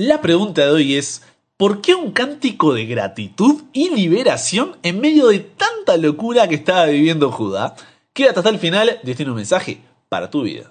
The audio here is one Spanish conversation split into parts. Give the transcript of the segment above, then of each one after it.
La pregunta de hoy es, ¿por qué un cántico de gratitud y liberación en medio de tanta locura que estaba viviendo Judá? Quédate hasta el final, Dios tiene un mensaje para tu vida.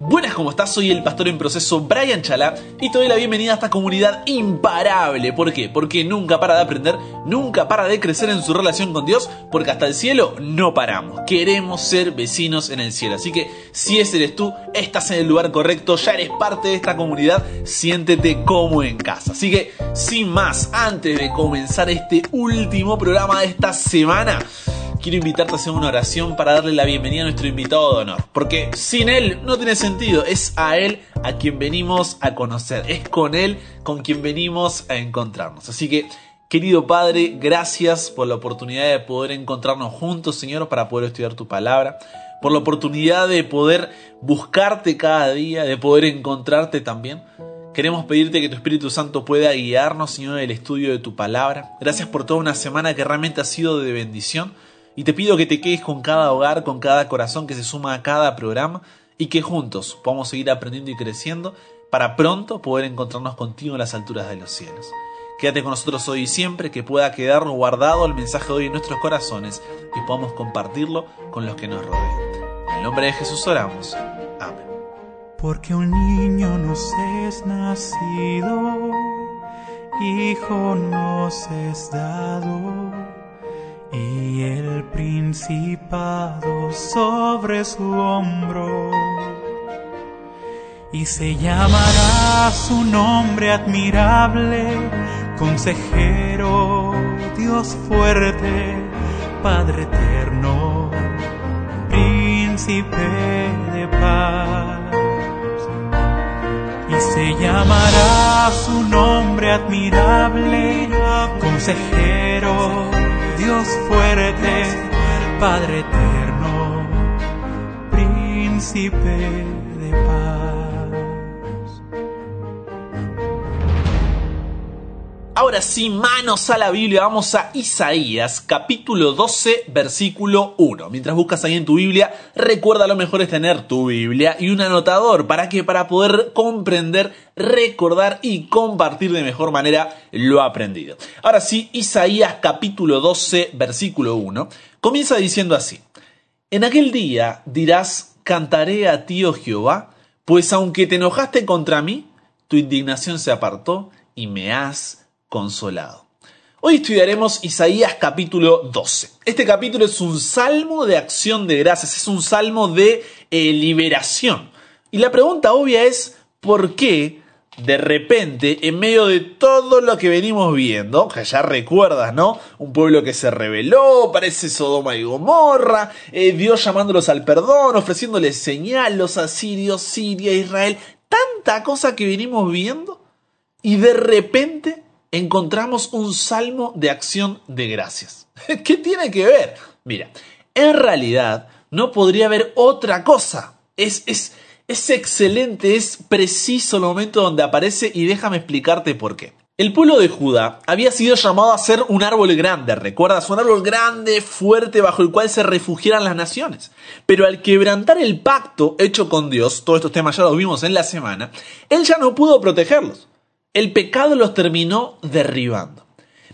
Buenas, ¿cómo estás? Soy el pastor en proceso Brian Chala y te doy la bienvenida a esta comunidad imparable. ¿Por qué? Porque nunca para de aprender, nunca para de crecer en su relación con Dios, porque hasta el cielo no paramos. Queremos ser vecinos en el cielo. Así que si ese eres tú, estás en el lugar correcto, ya eres parte de esta comunidad, siéntete como en casa. Así que, sin más, antes de comenzar este último programa de esta semana, quiero invitarte a hacer una oración para darle la bienvenida a nuestro invitado de honor. Porque sin él no tiene sentido. Es a él a quien venimos a conocer. Es con él con quien venimos a encontrarnos. Así que, querido Padre, gracias por la oportunidad de poder encontrarnos juntos, Señor, para poder estudiar tu palabra. Por la oportunidad de poder buscarte cada día, de poder encontrarte también. Queremos pedirte que tu Espíritu Santo pueda guiarnos, Señor, en el estudio de tu palabra. Gracias por toda una semana que realmente ha sido de bendición. Y te pido que te quedes con cada hogar, con cada corazón que se suma a cada programa y que juntos podamos seguir aprendiendo y creciendo para pronto poder encontrarnos contigo en las alturas de los cielos. Quédate con nosotros hoy y siempre, que pueda quedar guardado el mensaje de hoy en nuestros corazones y podamos compartirlo con los que nos rodean. En el nombre de Jesús oramos. Amén. Porque un niño nos es nacido, hijo nos es dado y el principado sobre su hombro. Y se llamará su nombre admirable, consejero, Dios fuerte, Padre eterno, príncipe de paz. Y se llamará su nombre admirable, consejero, Dios fuerte, Padre eterno, príncipe de paz. Ahora sí, manos a la Biblia, vamos a Isaías capítulo 12 versículo 1. Mientras buscas ahí en tu Biblia, recuerda lo mejor es tener tu Biblia y un anotador para que para poder comprender, recordar y compartir de mejor manera lo aprendido. Ahora sí, Isaías capítulo 12 versículo 1 comienza diciendo así. En aquel día dirás, cantaré a ti, oh Jehová, pues aunque te enojaste contra mí, tu indignación se apartó y me has consolado. Hoy estudiaremos Isaías capítulo 12. Este capítulo es un salmo de acción de gracias, es un salmo de eh, liberación. Y la pregunta obvia es, ¿por qué de repente, en medio de todo lo que venimos viendo, que ya recuerdas, ¿no? Un pueblo que se rebeló, parece Sodoma y Gomorra, eh, Dios llamándolos al perdón, ofreciéndoles señal, los asirios, Siria, Israel, tanta cosa que venimos viendo, y de repente encontramos un salmo de acción de gracias. ¿Qué tiene que ver? Mira, en realidad no podría haber otra cosa. Es, es, es excelente, es preciso el momento donde aparece y déjame explicarte por qué. El pueblo de Judá había sido llamado a ser un árbol grande, ¿recuerdas? Un árbol grande, fuerte, bajo el cual se refugiaran las naciones. Pero al quebrantar el pacto hecho con Dios, todos estos temas ya los vimos en la semana, él ya no pudo protegerlos el pecado los terminó derribando.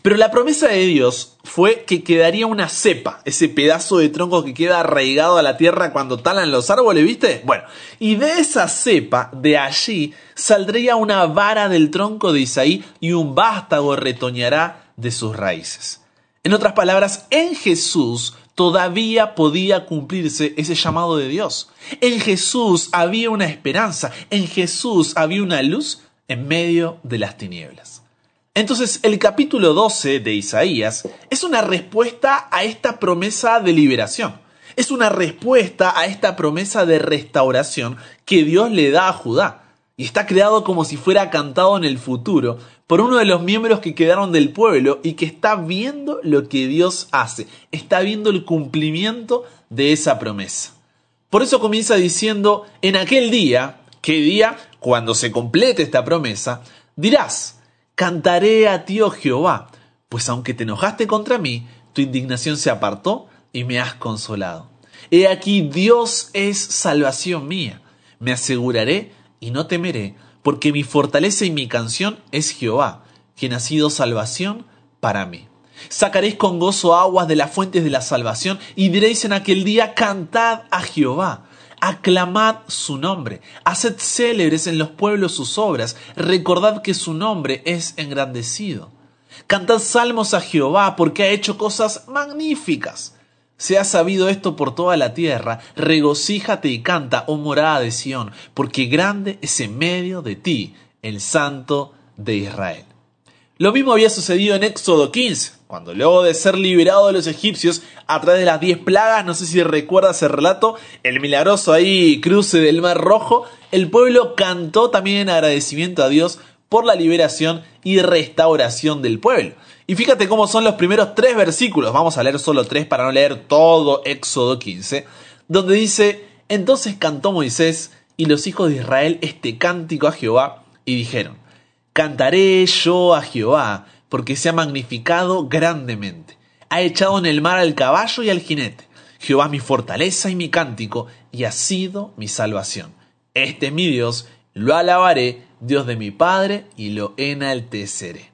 Pero la promesa de Dios fue que quedaría una cepa, ese pedazo de tronco que queda arraigado a la tierra cuando talan los árboles, ¿viste? Bueno, y de esa cepa, de allí, saldría una vara del tronco de Isaí y un vástago retoñará de sus raíces. En otras palabras, en Jesús todavía podía cumplirse ese llamado de Dios. En Jesús había una esperanza, en Jesús había una luz en medio de las tinieblas. Entonces el capítulo 12 de Isaías es una respuesta a esta promesa de liberación. Es una respuesta a esta promesa de restauración que Dios le da a Judá. Y está creado como si fuera cantado en el futuro por uno de los miembros que quedaron del pueblo y que está viendo lo que Dios hace. Está viendo el cumplimiento de esa promesa. Por eso comienza diciendo, en aquel día, ¿qué día? cuando se complete esta promesa, dirás, cantaré a ti, oh Jehová, pues aunque te enojaste contra mí, tu indignación se apartó y me has consolado. He aquí, Dios es salvación mía. Me aseguraré y no temeré, porque mi fortaleza y mi canción es Jehová, quien ha sido salvación para mí. Sacaréis con gozo aguas de las fuentes de la salvación y diréis en aquel día, cantad a Jehová. Aclamad su nombre, haced célebres en los pueblos sus obras, recordad que su nombre es engrandecido. Cantad salmos a Jehová porque ha hecho cosas magníficas. Se ha sabido esto por toda la tierra, regocíjate y canta, oh morada de Sión, porque grande es en medio de ti el Santo de Israel. Lo mismo había sucedido en Éxodo 15, cuando luego de ser liberado de los egipcios a través de las diez plagas, no sé si recuerdas ese relato, el milagroso ahí cruce del Mar Rojo, el pueblo cantó también en agradecimiento a Dios por la liberación y restauración del pueblo. Y fíjate cómo son los primeros tres versículos, vamos a leer solo tres para no leer todo Éxodo 15, donde dice, entonces cantó Moisés y los hijos de Israel este cántico a Jehová y dijeron, Cantaré yo a Jehová, porque se ha magnificado grandemente. Ha echado en el mar al caballo y al jinete. Jehová es mi fortaleza y mi cántico, y ha sido mi salvación. Este es mi Dios, lo alabaré, Dios de mi Padre, y lo enalteceré.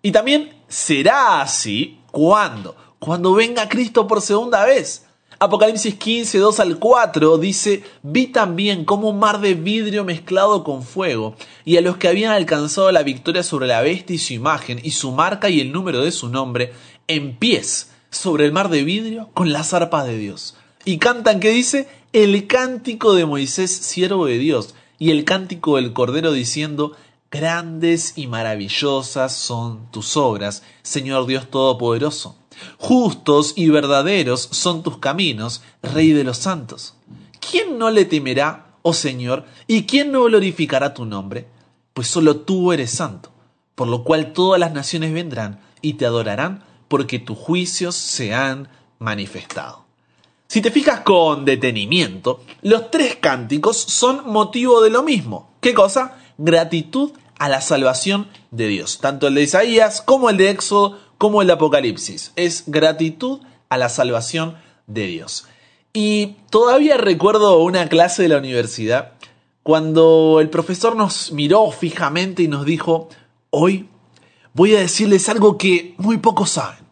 Y también será así cuando, cuando venga Cristo por segunda vez. Apocalipsis 15, 2 al 4 dice, vi también como un mar de vidrio mezclado con fuego, y a los que habían alcanzado la victoria sobre la bestia y su imagen, y su marca y el número de su nombre, en pies sobre el mar de vidrio con las arpas de Dios. Y cantan, ¿qué dice? El cántico de Moisés, siervo de Dios, y el cántico del Cordero diciendo, Grandes y maravillosas son tus obras, Señor Dios Todopoderoso. Justos y verdaderos son tus caminos, Rey de los santos. ¿Quién no le temerá, oh Señor, y quién no glorificará tu nombre? Pues solo tú eres santo, por lo cual todas las naciones vendrán y te adorarán, porque tus juicios se han manifestado. Si te fijas con detenimiento, los tres cánticos son motivo de lo mismo. ¿Qué cosa? Gratitud a la salvación de Dios. Tanto el de Isaías como el de Éxodo como el Apocalipsis. Es gratitud a la salvación de Dios. Y todavía recuerdo una clase de la universidad cuando el profesor nos miró fijamente y nos dijo, hoy voy a decirles algo que muy pocos saben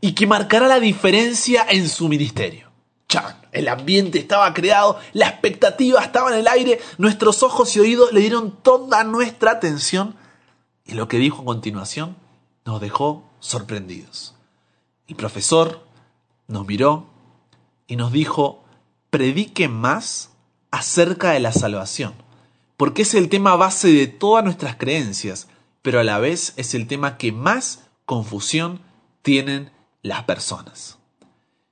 y que marcará la diferencia en su ministerio. Chan, el ambiente estaba creado, la expectativa estaba en el aire, nuestros ojos y oídos le dieron toda nuestra atención y lo que dijo a continuación nos dejó sorprendidos. El profesor nos miró y nos dijo, predique más acerca de la salvación, porque es el tema base de todas nuestras creencias, pero a la vez es el tema que más confusión tienen las personas.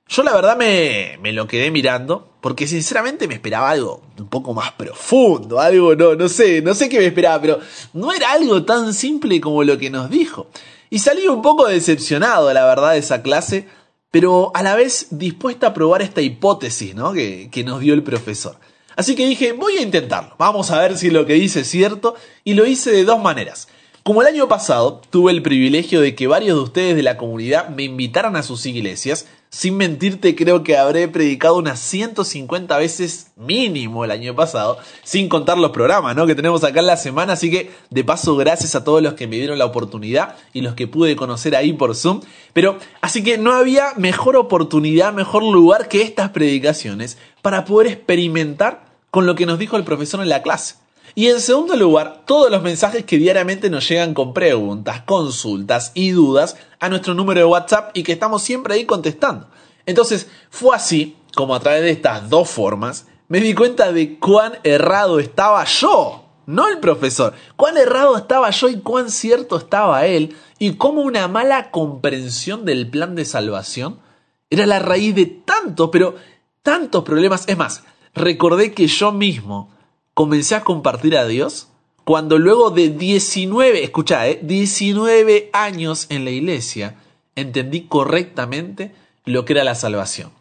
Yo la verdad me, me, lo quedé mirando porque sinceramente me esperaba algo un poco más profundo, algo no, no sé, no sé qué me esperaba, pero no era algo tan simple como lo que nos dijo. Y salí un poco decepcionado, la verdad, de esa clase, pero a la vez dispuesta a probar esta hipótesis ¿no? que, que nos dio el profesor. Así que dije, voy a intentarlo, vamos a ver si lo que dice es cierto, y lo hice de dos maneras. Como el año pasado tuve el privilegio de que varios de ustedes de la comunidad me invitaran a sus iglesias, sin mentirte, creo que habré predicado unas 150 veces mínimo el año pasado, sin contar los programas ¿no? que tenemos acá en la semana. Así que, de paso, gracias a todos los que me dieron la oportunidad y los que pude conocer ahí por Zoom. Pero, así que no había mejor oportunidad, mejor lugar que estas predicaciones para poder experimentar con lo que nos dijo el profesor en la clase. Y en segundo lugar, todos los mensajes que diariamente nos llegan con preguntas, consultas y dudas a nuestro número de WhatsApp y que estamos siempre ahí contestando. Entonces, fue así como a través de estas dos formas me di cuenta de cuán errado estaba yo, no el profesor, cuán errado estaba yo y cuán cierto estaba él y cómo una mala comprensión del plan de salvación era la raíz de tantos, pero tantos problemas. Es más, recordé que yo mismo comencé a compartir a Dios cuando luego de 19, escucha, eh, 19 años en la iglesia, entendí correctamente lo que era la salvación.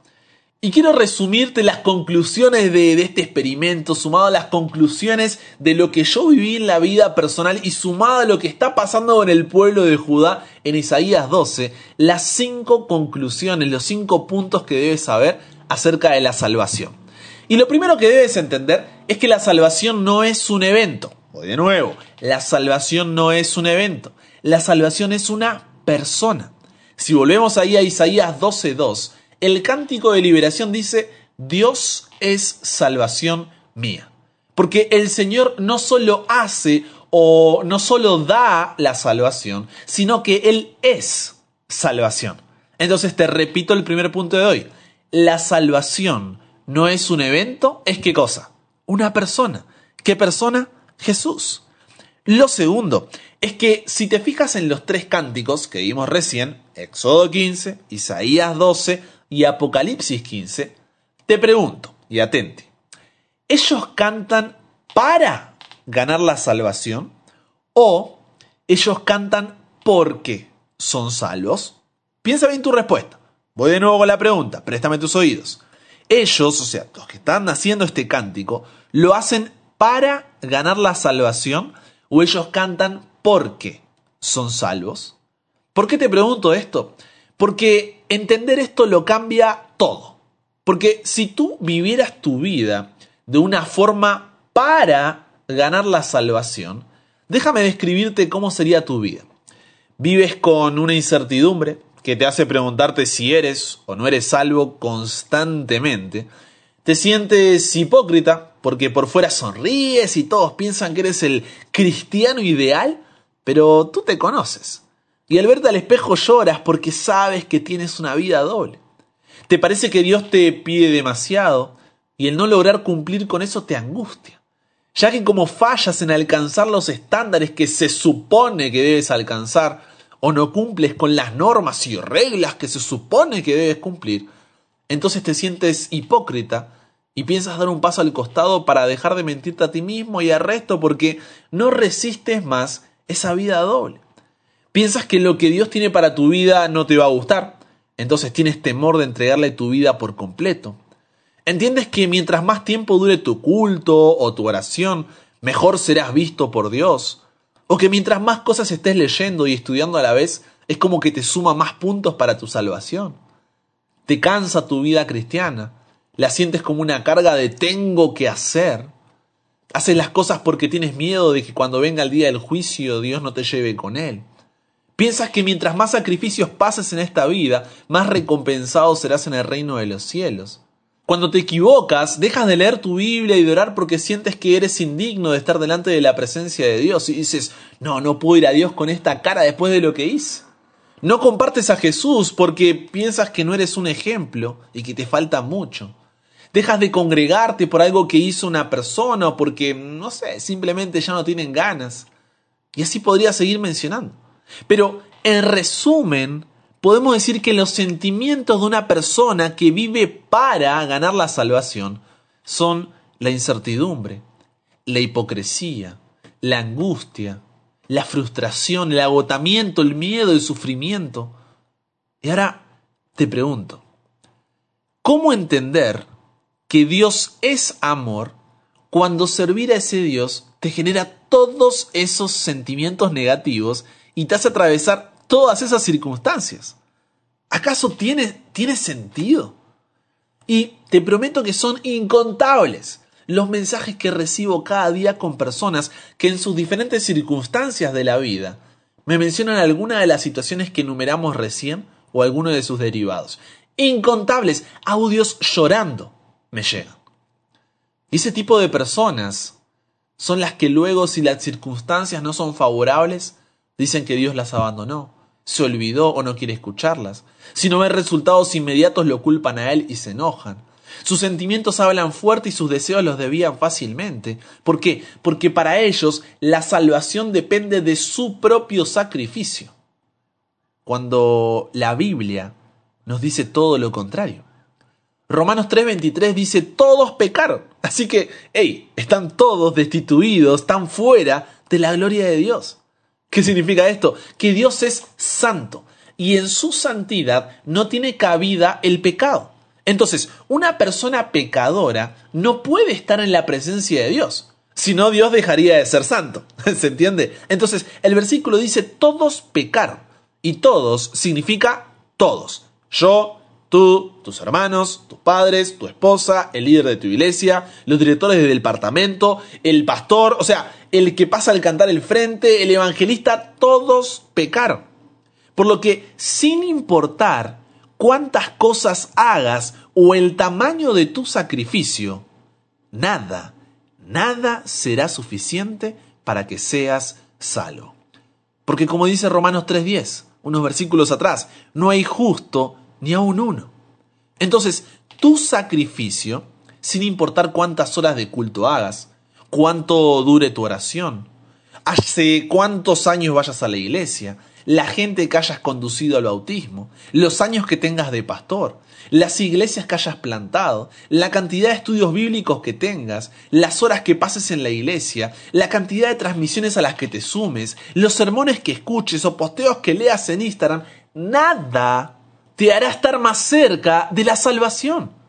Y quiero resumirte las conclusiones de, de, este experimento, sumado a las conclusiones de lo que yo viví en la vida personal y sumado a lo que está pasando con el pueblo de Judá en Isaías 12, las cinco conclusiones, los cinco puntos que debes saber acerca de la salvación. Y lo primero que debes entender es que la salvación no es un evento. Voy de nuevo, la salvación no es un evento, la salvación es una persona. Si volvemos ahí a Isaías 12.2, el cántico de liberación dice, Dios es salvación mía. Porque el Señor no solo hace o no solo da la salvación, sino que Él es salvación. Entonces te repito el primer punto de hoy. La salvación no es un evento, es qué cosa? Una persona. ¿Qué persona? Jesús. Lo segundo es que si te fijas en los tres cánticos que vimos recién, Éxodo 15, Isaías 12 y Apocalipsis 15, te pregunto, y atente, ¿ellos cantan para ganar la salvación o ellos cantan porque son salvos? Piensa bien tu respuesta. Voy de nuevo con la pregunta, préstame tus oídos. Ellos, o sea, los que están haciendo este cántico, lo hacen para ganar la salvación o ellos cantan porque son salvos? ¿Por qué te pregunto esto? Porque entender esto lo cambia todo. Porque si tú vivieras tu vida de una forma para ganar la salvación, déjame describirte cómo sería tu vida. Vives con una incertidumbre que te hace preguntarte si eres o no eres salvo constantemente. Te sientes hipócrita porque por fuera sonríes y todos piensan que eres el cristiano ideal, pero tú te conoces. Y al verte al espejo lloras porque sabes que tienes una vida doble. Te parece que Dios te pide demasiado y el no lograr cumplir con eso te angustia, ya que como fallas en alcanzar los estándares que se supone que debes alcanzar, o no cumples con las normas y reglas que se supone que debes cumplir, entonces te sientes hipócrita y piensas dar un paso al costado para dejar de mentirte a ti mismo y al resto porque no resistes más esa vida doble. Piensas que lo que Dios tiene para tu vida no te va a gustar, entonces tienes temor de entregarle tu vida por completo. Entiendes que mientras más tiempo dure tu culto o tu oración, mejor serás visto por Dios. O que mientras más cosas estés leyendo y estudiando a la vez, es como que te suma más puntos para tu salvación. Te cansa tu vida cristiana la sientes como una carga de tengo que hacer. Haces las cosas porque tienes miedo de que cuando venga el día del juicio Dios no te lleve con él. Piensas que mientras más sacrificios pases en esta vida, más recompensado serás en el reino de los cielos. Cuando te equivocas, dejas de leer tu Biblia y de orar porque sientes que eres indigno de estar delante de la presencia de Dios y dices, no, no puedo ir a Dios con esta cara después de lo que hice. No compartes a Jesús porque piensas que no eres un ejemplo y que te falta mucho. Dejas de congregarte por algo que hizo una persona o porque, no sé, simplemente ya no tienen ganas. Y así podría seguir mencionando. Pero, en resumen, podemos decir que los sentimientos de una persona que vive para ganar la salvación son la incertidumbre, la hipocresía, la angustia, la frustración, el agotamiento, el miedo, el sufrimiento. Y ahora te pregunto, ¿cómo entender que Dios es amor, cuando servir a ese Dios te genera todos esos sentimientos negativos y te hace atravesar todas esas circunstancias. ¿Acaso tiene, tiene sentido? Y te prometo que son incontables los mensajes que recibo cada día con personas que en sus diferentes circunstancias de la vida me mencionan alguna de las situaciones que enumeramos recién o alguno de sus derivados. Incontables audios llorando, me llegan. Y ese tipo de personas son las que luego, si las circunstancias no son favorables, dicen que Dios las abandonó, se olvidó o no quiere escucharlas. Si no ven resultados inmediatos, lo culpan a Él y se enojan. Sus sentimientos hablan fuerte y sus deseos los desvían fácilmente. ¿Por qué? Porque para ellos la salvación depende de su propio sacrificio. Cuando la Biblia nos dice todo lo contrario. Romanos 3:23 dice, todos pecaron. Así que, hey, están todos destituidos, están fuera de la gloria de Dios. ¿Qué significa esto? Que Dios es santo y en su santidad no tiene cabida el pecado. Entonces, una persona pecadora no puede estar en la presencia de Dios. Si no, Dios dejaría de ser santo. ¿Se entiende? Entonces, el versículo dice, todos pecaron. Y todos significa todos. Yo, Tú, tus hermanos, tus padres, tu esposa, el líder de tu iglesia, los directores del departamento, el pastor, o sea, el que pasa al cantar el frente, el evangelista, todos pecaron. Por lo que, sin importar cuántas cosas hagas o el tamaño de tu sacrificio, nada, nada será suficiente para que seas salvo. Porque como dice Romanos 3.10, unos versículos atrás, no hay justo ni aun uno. Entonces, tu sacrificio, sin importar cuántas horas de culto hagas, cuánto dure tu oración, hace cuántos años vayas a la iglesia, la gente que hayas conducido al bautismo, los años que tengas de pastor, las iglesias que hayas plantado, la cantidad de estudios bíblicos que tengas, las horas que pases en la iglesia, la cantidad de transmisiones a las que te sumes, los sermones que escuches o posteos que leas en Instagram, nada te hará estar más cerca de la salvación.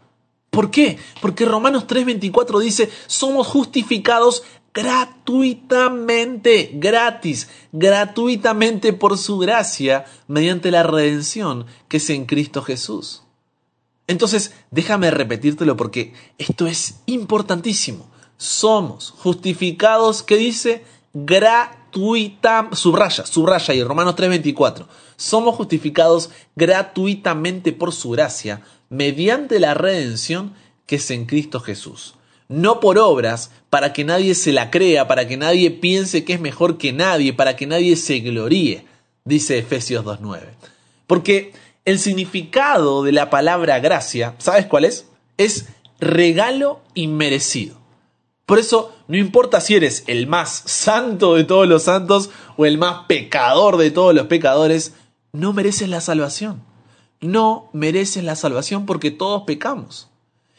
¿Por qué? Porque Romanos 3:24 dice, somos justificados gratuitamente, gratis, gratuitamente por su gracia, mediante la redención que es en Cristo Jesús. Entonces, déjame repetírtelo porque esto es importantísimo. Somos justificados, ¿qué dice? Gratuitamente, subraya, subraya y Romanos 3:24. Somos justificados gratuitamente por su gracia, mediante la redención que es en Cristo Jesús no por obras, para que nadie se la crea, para que nadie piense que es mejor que nadie, para que nadie se gloríe, dice Efesios 2.9. Porque el significado de la palabra gracia, ¿sabes cuál es? Es regalo inmerecido. Por eso, no importa si eres el más santo de todos los santos o el más pecador de todos los pecadores, no mereces la salvación. No mereces la salvación porque todos pecamos.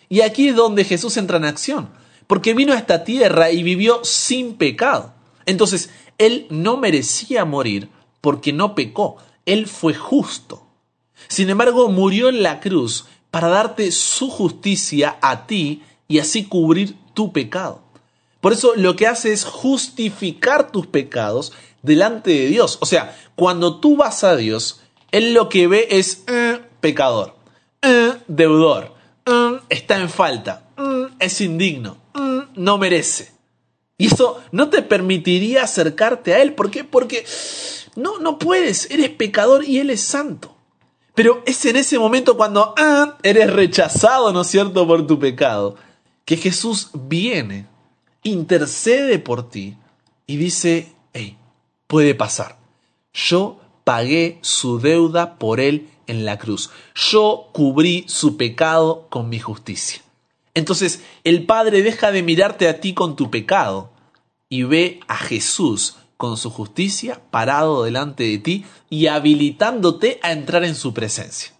Y aquí es donde Jesús entra en acción, porque vino a esta tierra y vivió sin pecado. Entonces, Él no merecía morir porque no pecó, Él fue justo. Sin embargo, murió en la cruz para darte su justicia a ti y así cubrir tu pecado. Por eso lo que hace es justificar tus pecados delante de Dios. O sea, cuando tú vas a Dios, Él lo que ve es eh, pecador, eh, deudor, Mm, está en falta, mm, es indigno, mm, no merece. Y eso no te permitiría acercarte a Él. ¿Por qué? Porque no, no puedes, eres pecador y Él es santo. Pero es en ese momento cuando ah, eres rechazado, ¿no es cierto?, por tu pecado, que Jesús viene, intercede por ti y dice, hey, puede pasar. Yo pagué su deuda por Él en la cruz. Yo cubrí su pecado con mi justicia. Entonces el Padre deja de mirarte a ti con tu pecado y ve a Jesús con su justicia parado delante de ti y habilitándote a entrar en su presencia.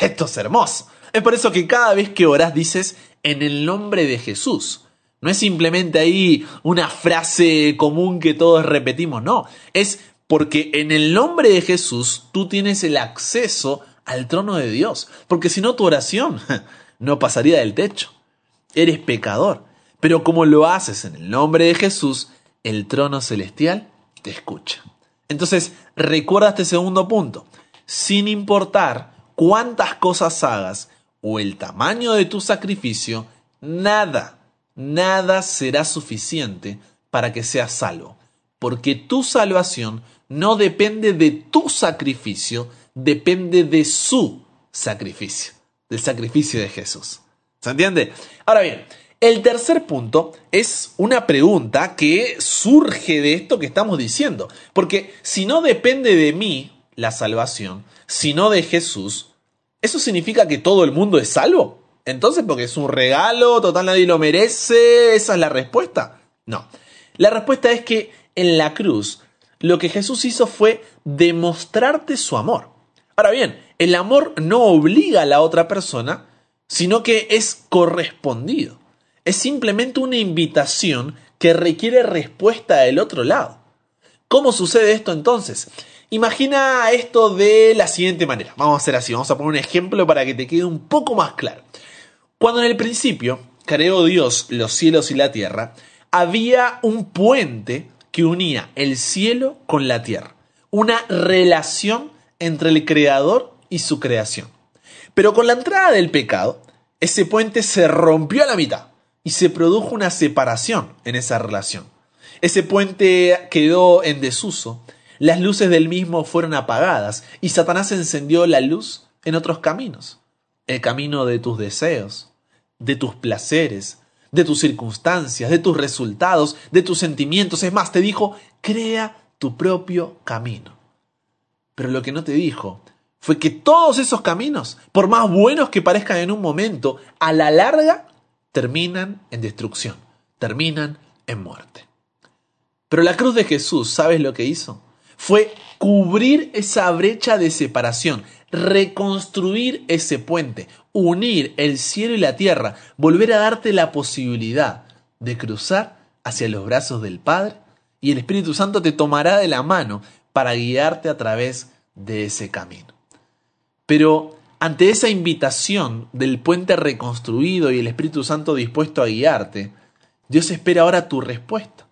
Esto es hermoso. Es por eso que cada vez que orás dices en el nombre de Jesús. No es simplemente ahí una frase común que todos repetimos, no. Es porque en el nombre de Jesús tú tienes el acceso al trono de Dios, porque si no tu oración no pasaría del techo. Eres pecador, pero como lo haces en el nombre de Jesús, el trono celestial te escucha. Entonces, recuerda este segundo punto. Sin importar cuántas cosas hagas o el tamaño de tu sacrificio, nada, nada será suficiente para que seas salvo. Porque tu salvación no depende de tu sacrificio, depende de su sacrificio, del sacrificio de Jesús. ¿Se entiende? Ahora bien, el tercer punto es una pregunta que surge de esto que estamos diciendo. Porque si no depende de mí la salvación, sino de Jesús, ¿eso significa que todo el mundo es salvo? Entonces, porque es un regalo, total nadie lo merece, esa es la respuesta. No. La respuesta es que en la cruz lo que Jesús hizo fue demostrarte su amor. Ahora bien, el amor no obliga a la otra persona, sino que es correspondido. Es simplemente una invitación que requiere respuesta del otro lado. ¿Cómo sucede esto entonces? Imagina esto de la siguiente manera. Vamos a hacer así, vamos a poner un ejemplo para que te quede un poco más claro. Cuando en el principio creó Dios los cielos y la tierra, había un puente que unía el cielo con la tierra. Una relación entre el creador y su creación. Pero con la entrada del pecado, ese puente se rompió a la mitad y se produjo una separación en esa relación. Ese puente quedó en desuso, las luces del mismo fueron apagadas y Satanás encendió la luz en otros caminos, el camino de tus deseos, de tus placeres, de tus circunstancias, de tus resultados, de tus sentimientos. Es más, te dijo, crea tu propio camino. Pero lo que no te dijo fue que todos esos caminos, por más buenos que parezcan en un momento, a la larga terminan en destrucción, terminan en muerte. Pero la cruz de Jesús, ¿sabes lo que hizo? Fue cubrir esa brecha de separación, reconstruir ese puente, unir el cielo y la tierra, volver a darte la posibilidad de cruzar hacia los brazos del Padre y el Espíritu Santo te tomará de la mano para guiarte a través de ese camino. Pero ante esa invitación del puente reconstruido y el Espíritu Santo dispuesto a guiarte, Dios espera ahora tu respuesta.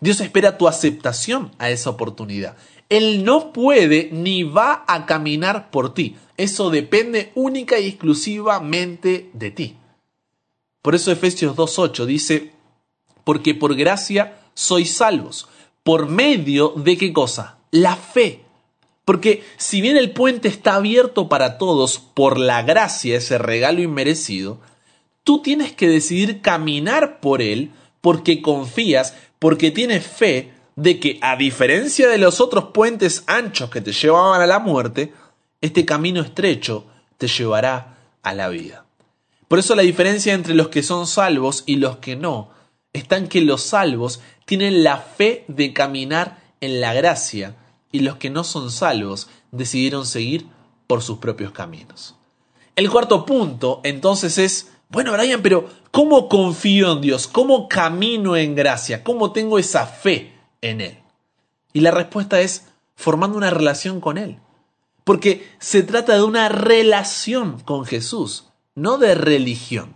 Dios espera tu aceptación a esa oportunidad. Él no puede ni va a caminar por ti. Eso depende única y exclusivamente de ti. Por eso Efesios 2.8 dice, porque por gracia sois salvos. ¿Por medio de qué cosa? La fe. Porque si bien el puente está abierto para todos por la gracia, ese regalo inmerecido, tú tienes que decidir caminar por él porque confías, porque tienes fe de que, a diferencia de los otros puentes anchos que te llevaban a la muerte, este camino estrecho te llevará a la vida. Por eso la diferencia entre los que son salvos y los que no está en que los salvos tienen la fe de caminar en la gracia y los que no son salvos decidieron seguir por sus propios caminos. El cuarto punto entonces es, bueno Brian, pero ¿cómo confío en Dios? ¿Cómo camino en gracia? ¿Cómo tengo esa fe? En Él? Y la respuesta es formando una relación con Él. Porque se trata de una relación con Jesús, no de religión.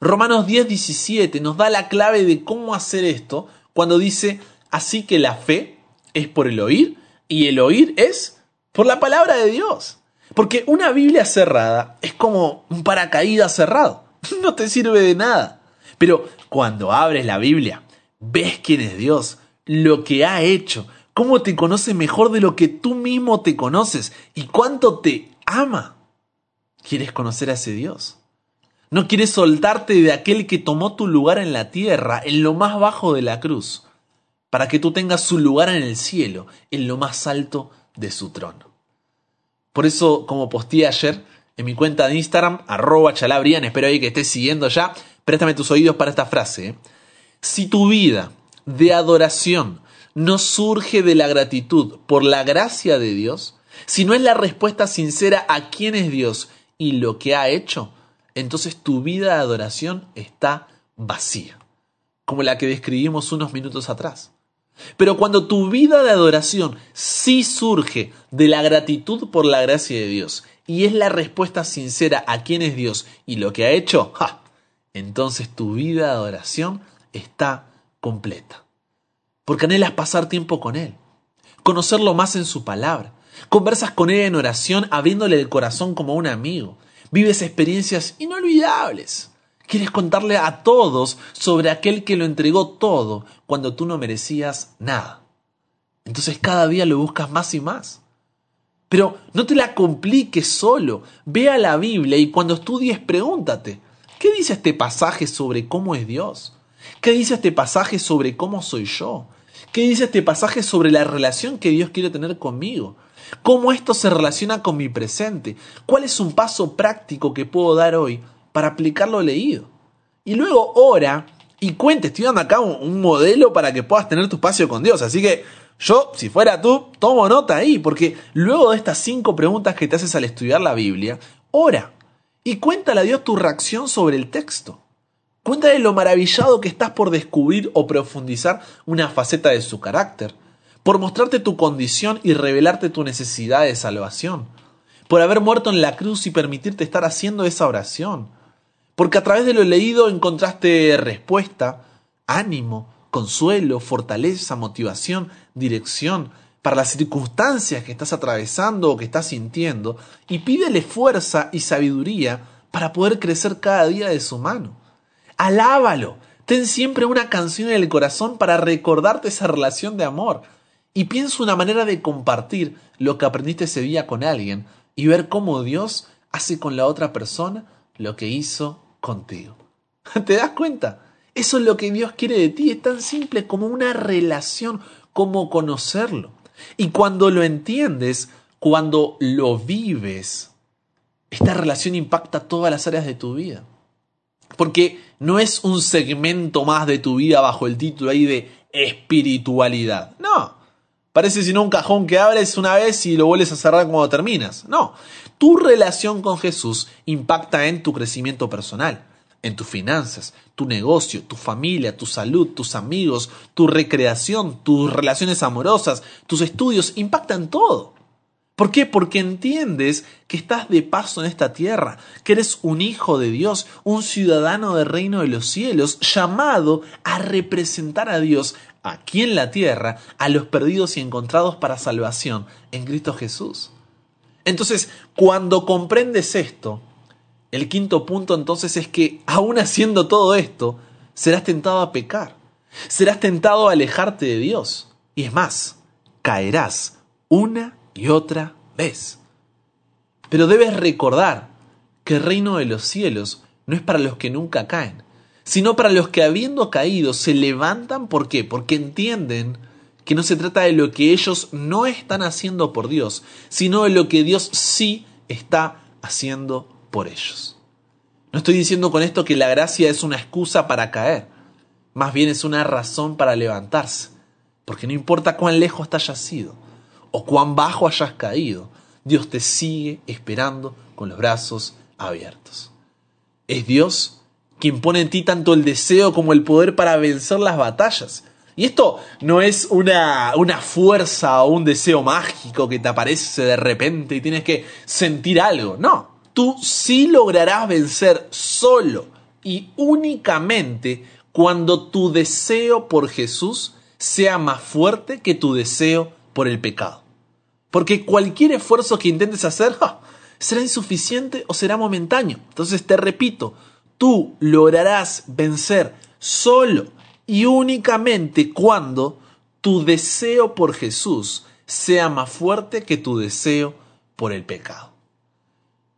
Romanos 10, 17 nos da la clave de cómo hacer esto cuando dice, así que la fe es por el oír y el oír es por la palabra de Dios. Porque una Biblia cerrada es como un paracaídas cerrado, no te sirve de nada. Pero cuando abres la Biblia, ves quién es Dios, lo que ha hecho, cómo te conoce mejor de lo que tú mismo te conoces y cuánto te ama. ¿Quieres conocer a ese Dios? ¿No quieres soltarte de aquel que tomó tu lugar en la tierra, en lo más bajo de la cruz, para que tú tengas su lugar en el cielo, en lo más alto de su trono? Por eso, como posteé ayer en mi cuenta de Instagram, arroba chalabrian, espero ahí que estés siguiendo ya, préstame tus oídos para esta frase. ¿eh? Si tu vida de adoración no surge de la gratitud por la gracia de Dios, sino es la respuesta sincera a quién es Dios y lo que ha hecho, entonces tu vida de adoración está vacía, como la que describimos unos minutos atrás. Pero cuando tu vida de adoración sí surge de la gratitud por la gracia de Dios y es la respuesta sincera a quién es Dios y lo que ha hecho, entonces tu vida de adoración está completa. Porque anhelas pasar tiempo con Él, conocerlo más en su palabra, conversas con Él en oración abriéndole el corazón como un amigo, vives experiencias inolvidables. Quieres contarle a todos sobre aquel que lo entregó todo cuando tú no merecías nada. Entonces cada día lo buscas más y más. Pero no te la compliques solo. Ve a la Biblia y cuando estudies pregúntate, ¿qué dice este pasaje sobre cómo es Dios? ¿Qué dice este pasaje sobre cómo soy yo? ¿Qué dice este pasaje sobre la relación que Dios quiere tener conmigo? ¿Cómo esto se relaciona con mi presente? ¿Cuál es un paso práctico que puedo dar hoy para aplicar lo leído? Y luego ora y cuente, estoy dando acá un, modelo para que puedas tener tu espacio con Dios. Así que yo, si fuera tú, tomo nota ahí, porque luego de estas cinco preguntas que te haces al estudiar la Biblia, ora y cuéntale a Dios tu reacción sobre el texto. Cuéntale lo maravillado que estás por descubrir o profundizar una faceta de su carácter, por mostrarte tu condición y revelarte tu necesidad de salvación, por haber muerto en la cruz y permitirte estar haciendo esa oración, porque a través de lo leído encontraste respuesta, ánimo, consuelo, fortaleza, motivación, dirección para las circunstancias que estás atravesando o que estás sintiendo, y pídele fuerza y sabiduría para poder crecer cada día de su mano. Alábalo, Ten siempre una canción en el corazón para recordarte esa relación de amor. Y piensa una manera de compartir lo que aprendiste ese día con alguien y ver cómo Dios hace con la otra persona lo que hizo contigo. ¿Te das cuenta? Eso es lo que Dios quiere de ti. Es tan simple como una relación, como conocerlo. Y cuando lo entiendes, cuando lo vives, esta relación impacta todas las áreas de tu vida. Porque no es un segmento más de tu vida bajo el título ahí de espiritualidad. No. Parece sino un cajón que abres una vez y lo vuelves a cerrar cuando terminas. No. Tu relación con Jesús impacta en tu crecimiento personal, en tus finanzas, tu negocio, tu familia, tu salud, tus amigos, tu recreación, tus relaciones amorosas, tus estudios, impactan todo. ¿Por qué? Porque entiendes que estás de paso en esta tierra, que eres un hijo de Dios, un ciudadano del reino de los cielos, llamado a representar a Dios aquí en la tierra, a los perdidos y encontrados para salvación en Cristo Jesús. Entonces, cuando comprendes esto, el quinto punto entonces es que, aún haciendo todo esto, serás tentado a pecar, serás tentado a alejarte de Dios, y es más, caerás una y otra vez. Pero debes recordar que el reino de los cielos no es para los que nunca caen, sino para los que habiendo caído se levantan. ¿Por qué? Porque entienden que no se trata de lo que ellos no están haciendo por Dios, sino de lo que Dios sí está haciendo por ellos. No estoy diciendo con esto que la gracia es una excusa para caer, más bien es una razón para levantarse, porque no importa cuán lejos te hayas ido, o cuán bajo hayas caído, Dios te sigue esperando con los brazos abiertos. Es Dios quien pone en ti tanto el deseo como el poder para vencer las batallas. Y esto no es una, una fuerza o un deseo mágico que te aparece de repente y tienes que sentir algo. No, tú sí lograrás vencer solo y únicamente cuando tu deseo por Jesús sea más fuerte que tu deseo por el pecado. Porque cualquier esfuerzo que intentes hacer será insuficiente o será momentáneo. Entonces te repito, tú lograrás vencer solo y únicamente cuando tu deseo por Jesús sea más fuerte que tu deseo por el pecado.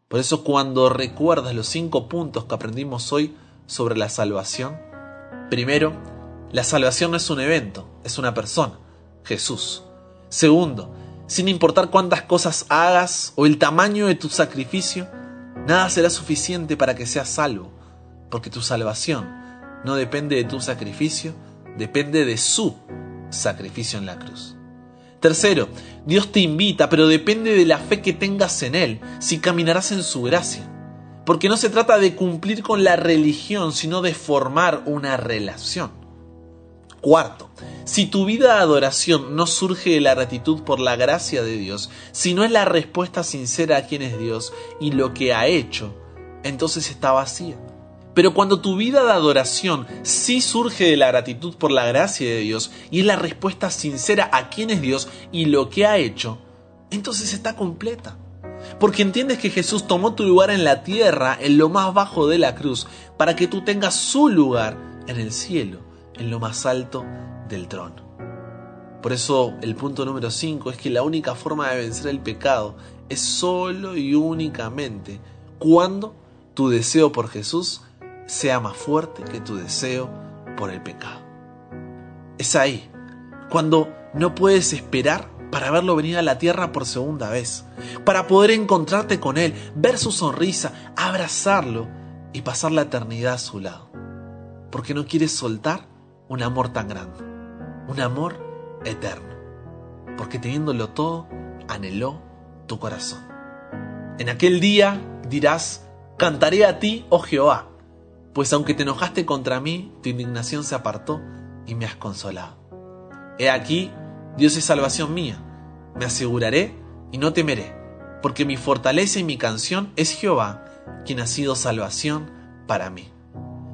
Por eso cuando recuerdas los cinco puntos que aprendimos hoy sobre la salvación, primero, la salvación no es un evento, es una persona, Jesús. Segundo, sin importar cuántas cosas hagas o el tamaño de tu sacrificio, nada será suficiente para que seas salvo, porque tu salvación no depende de tu sacrificio, depende de su sacrificio en la cruz. Tercero, Dios te invita, pero depende de la fe que tengas en Él, si caminarás en su gracia. Porque no se trata de cumplir con la religión, sino de formar una relación. Cuarto, si tu vida de adoración no surge de la gratitud por la gracia de Dios, si no es la respuesta sincera a quién es Dios y lo que ha hecho, entonces está vacía. Pero cuando tu vida de adoración sí surge de la gratitud por la gracia de Dios y es la respuesta sincera a quién es Dios y lo que ha hecho, entonces está completa. Porque entiendes que Jesús tomó tu lugar en la tierra, en lo más bajo de la cruz, para que tú tengas su lugar en el cielo en lo más alto del trono. Por eso el punto número 5 es que la única forma de vencer el pecado es solo y únicamente cuando tu deseo por Jesús sea más fuerte que tu deseo por el pecado. Es ahí, cuando no puedes esperar para verlo venir a la tierra por segunda vez, para poder encontrarte con Él, ver su sonrisa, abrazarlo y pasar la eternidad a su lado. Porque no quieres soltar un amor tan grande, un amor eterno, porque teniéndolo todo, anheló tu corazón. En aquel día dirás, cantaré a ti, oh Jehová, pues aunque te enojaste contra mí, tu indignación se apartó y me has consolado. He aquí, Dios es salvación mía, me aseguraré y no temeré, porque mi fortaleza y mi canción es Jehová, quien ha sido salvación para mí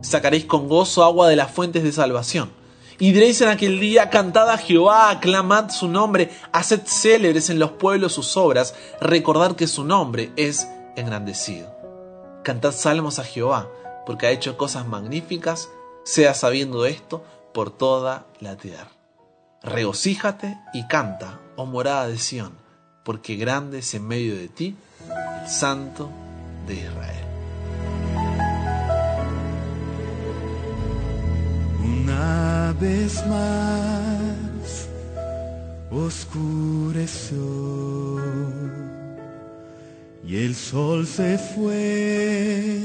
sacaréis con gozo agua de las fuentes de salvación. Y diréis en aquel día, cantad a Jehová, aclamad su nombre, haced célebres en los pueblos sus obras, recordad que su nombre es engrandecido. Cantad salmos a Jehová, porque ha hecho cosas magníficas, sea sabiendo esto por toda la tierra. Regocíjate y canta, oh morada de Sión, porque grande es en medio de ti el Santo de Israel. Una vez más oscureció y el sol se fue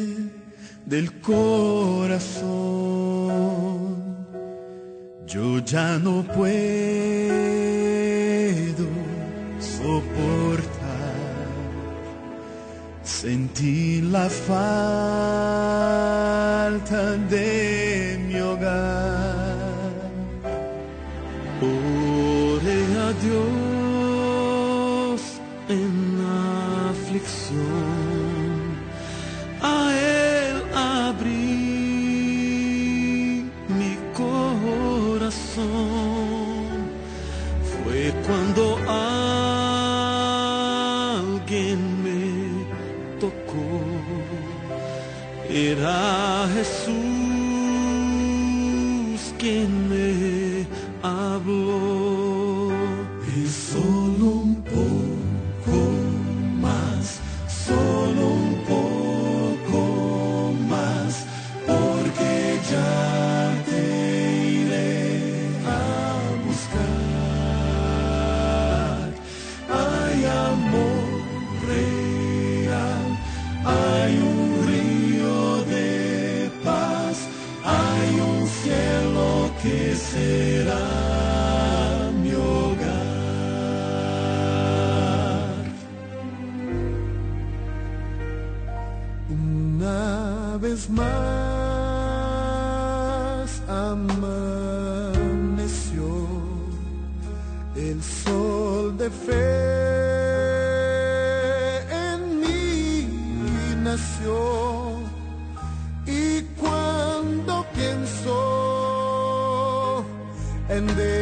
del corazón. Yo ya no puedo soportar sentir la falta de vez más amaneció el sol de fe en mí nació. Y cuando pienso en desistir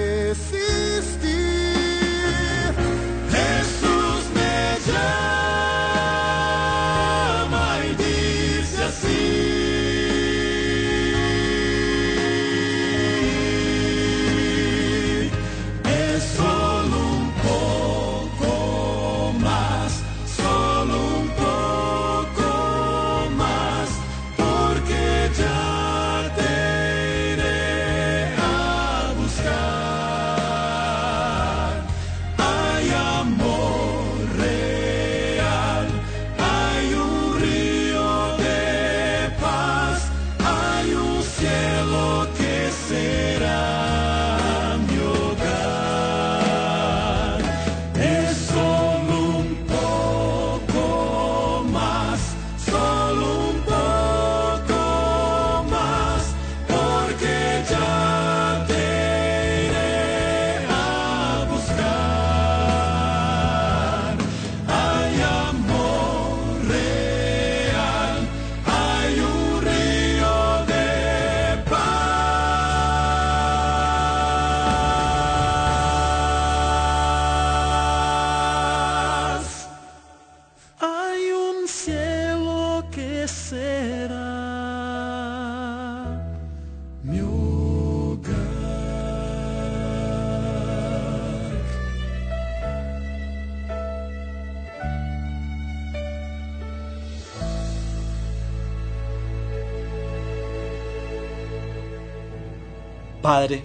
Padre,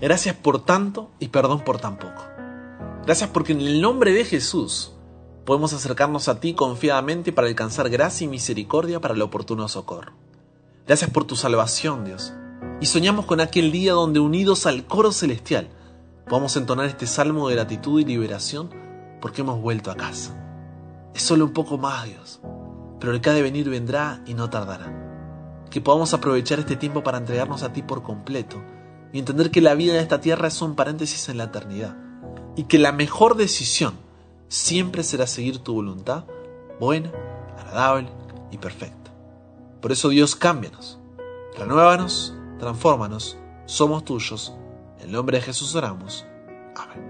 gracias por tanto y perdón por tan poco. Gracias porque en el nombre de Jesús podemos acercarnos a ti confiadamente para alcanzar gracia y misericordia para el oportuno socorro. Gracias por tu salvación, Dios. Y soñamos con aquel día donde unidos al coro celestial podamos entonar este salmo de gratitud y liberación porque hemos vuelto a casa. Es solo un poco más, Dios, pero el que ha de venir vendrá y no tardará. Que podamos aprovechar este tiempo para entregarnos a ti por completo y entender que la vida de esta tierra es un paréntesis en la eternidad y que la mejor decisión siempre será seguir tu voluntad, buena, agradable y perfecta. Por eso Dios cámbianos, renuévanos, transfórmanos, somos tuyos. En el nombre de Jesús oramos. Amén.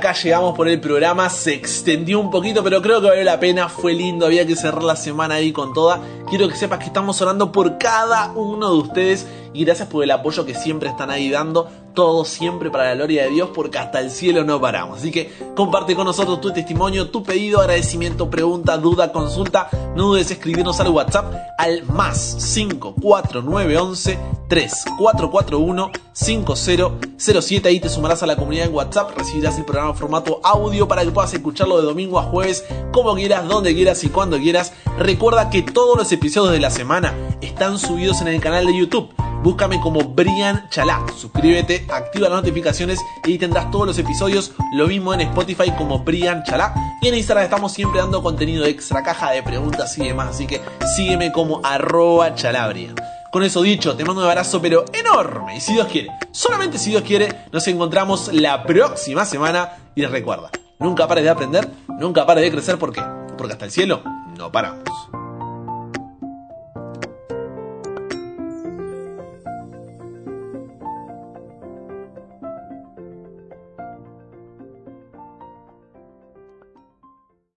Acá llegamos por el programa. Se extendió un poquito, pero creo que valió la pena. Fue lindo, había que cerrar la semana ahí con toda. Quiero que sepas que estamos orando por cada uno de ustedes y gracias por el apoyo que siempre están ahí dando. Todo siempre para la gloria de Dios, porque hasta el cielo no paramos. Así que comparte con nosotros tu testimonio, tu pedido, agradecimiento, pregunta, duda, consulta. No dudes escribirnos al WhatsApp al más 54911 3441 5007. Ahí te sumarás a la comunidad en WhatsApp, recibirás el programa en formato audio para que puedas escucharlo de domingo a jueves, como quieras, donde quieras y cuando quieras. Recuerda que todos los episodios de la semana están subidos en el canal de YouTube búscame como Brian Chalá. Suscríbete, activa las notificaciones y tendrás todos los episodios. Lo mismo en Spotify como Brian Chalá. Y en Instagram estamos siempre dando contenido extra, caja de preguntas y demás. Así que sígueme como arroba chalabria. Con eso dicho, te mando un abrazo pero enorme. Y si Dios quiere, solamente si Dios quiere, nos encontramos la próxima semana. Y recuerda, nunca pares de aprender, nunca pares de crecer. ¿Por qué? Porque hasta el cielo no paramos.